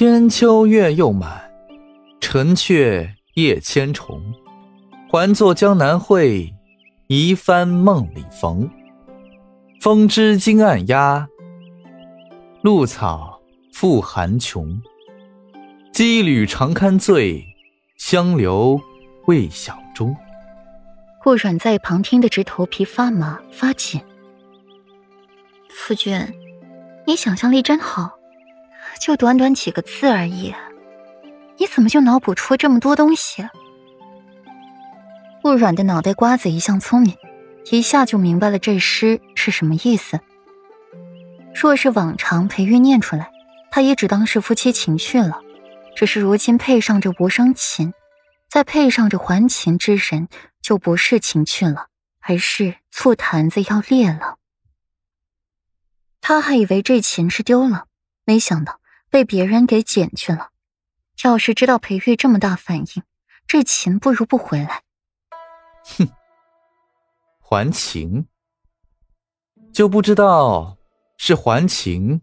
天秋月又满，城阙夜千重。还作江南会，一番梦里逢。风枝惊暗鸦，露草复寒琼。羁旅常堪醉，香留未晓钟。顾阮在旁听得直头皮发麻发紧。夫君，你想象力真好，就短短几个字而已，你怎么就脑补出这么多东西？顾阮的脑袋瓜子一向聪明，一下就明白了这诗是什么意思。若是往常裴玉念出来，他也只当是夫妻情趣了。只是如今配上这无声琴，再配上这还琴之人，就不是情趣了，而是醋坛子要裂了。他还以为这琴是丢了，没想到被别人给捡去了。要是知道裴玉这么大反应，这琴不如不回来。哼，还情，就不知道是还情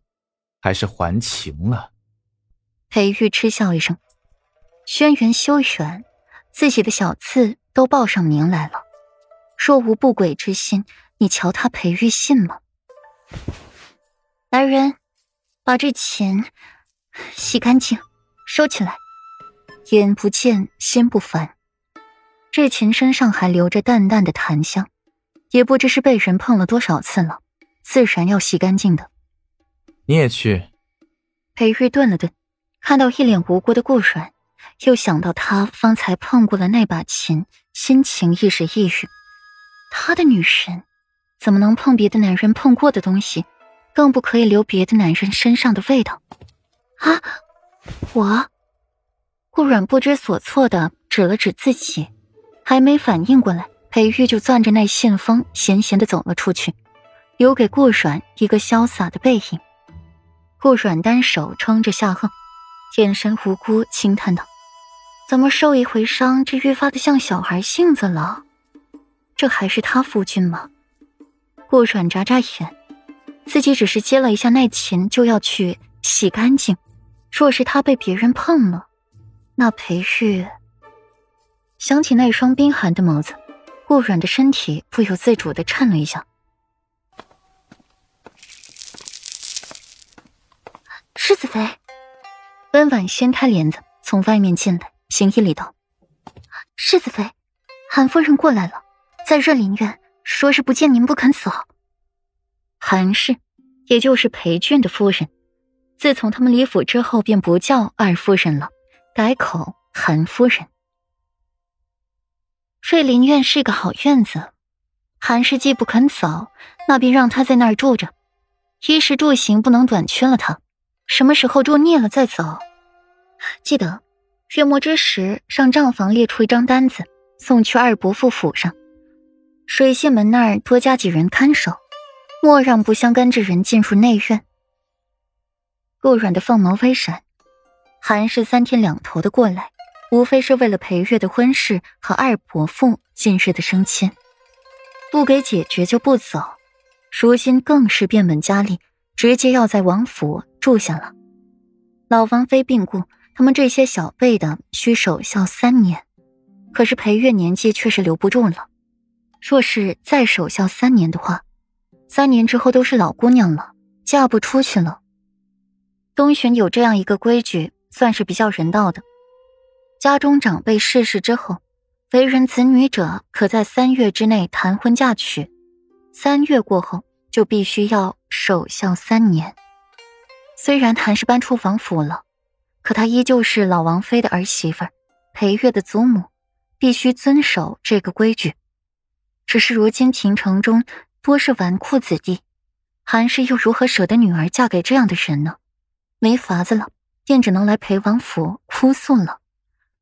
还是还情了。裴玉嗤笑一声：“轩辕修远，自己的小字都报上名来了。若无不轨之心，你瞧他裴玉信吗？”来人，把这钱洗干净，收起来。眼不见心不烦。这琴身上还留着淡淡的檀香，也不知是被人碰了多少次了，自然要洗干净的。你也去。裴玉顿了顿。看到一脸无辜的顾阮，又想到他方才碰过了那把琴，心情一时抑郁。他的女神怎么能碰别的男人碰过的东西？更不可以留别的男人身上的味道。啊！我顾阮不知所措的指了指自己，还没反应过来，裴玉就攥着那信封，闲闲的走了出去，留给顾阮一个潇洒的背影。顾阮单手撑着下颌。眼神无辜，轻叹道：“怎么受一回伤，这越发的像小孩性子了？这还是他夫君吗？”顾阮眨眨眼，自己只是接了一下那钱，就要去洗干净。若是他被别人碰了，那裴玉想起那双冰寒的眸子，顾软的身体不由自主的颤了一下。世子妃。温婉掀开帘子，从外面进来，行一礼道：“世子妃，韩夫人过来了，在润林院，说是不见您不肯走。”韩氏，也就是裴俊的夫人，自从他们离府之后，便不叫二夫人了，改口韩夫人。瑞林院是个好院子，韩氏既不肯走，那便让他在那儿住着，衣食住行不能短缺了他。什么时候住腻了再走？记得月末之时，让账房列出一张单子，送去二伯父府上。水榭门那儿多加几人看守，莫让不相干之人进入内院。顾软的凤眸微闪，韩氏三天两头的过来，无非是为了裴月的婚事和二伯父近日的升迁，不给解决就不走。如今更是变本加厉，直接要在王府住下了。老王妃病故。他们这些小辈的需守孝三年，可是裴月年纪却是留不住了。若是再守孝三年的话，三年之后都是老姑娘了，嫁不出去了。东巡有这样一个规矩，算是比较人道的。家中长辈逝世之后，为人子女者可在三月之内谈婚嫁娶，三月过后就必须要守孝三年。虽然谭氏搬出王府了。可她依旧是老王妃的儿媳妇，裴月的祖母，必须遵守这个规矩。只是如今秦城中多是纨绔子弟，韩氏又如何舍得女儿嫁给这样的人呢？没法子了，便只能来裴王府哭诉了。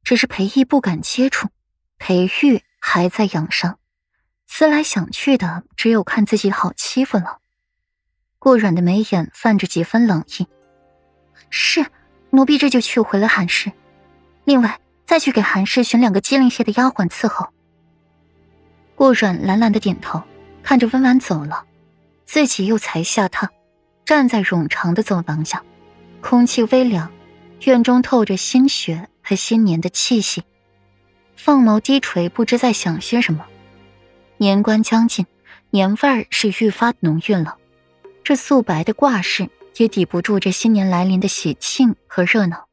只是裴义不敢接触，裴玉还在养伤，思来想去的，只有看自己好欺负了。顾软的眉眼泛着几分冷意，是。奴婢这就去回了韩氏，另外再去给韩氏选两个机灵些的丫鬟伺候。顾软懒懒的点头，看着温婉走了，自己又才下榻，站在冗长的走廊下，空气微凉，院中透着新雪和新年的气息。凤眸低垂，不知在想些什么。年关将近，年味儿是愈发浓郁了。这素白的挂饰也抵不住这新年来临的喜庆和热闹。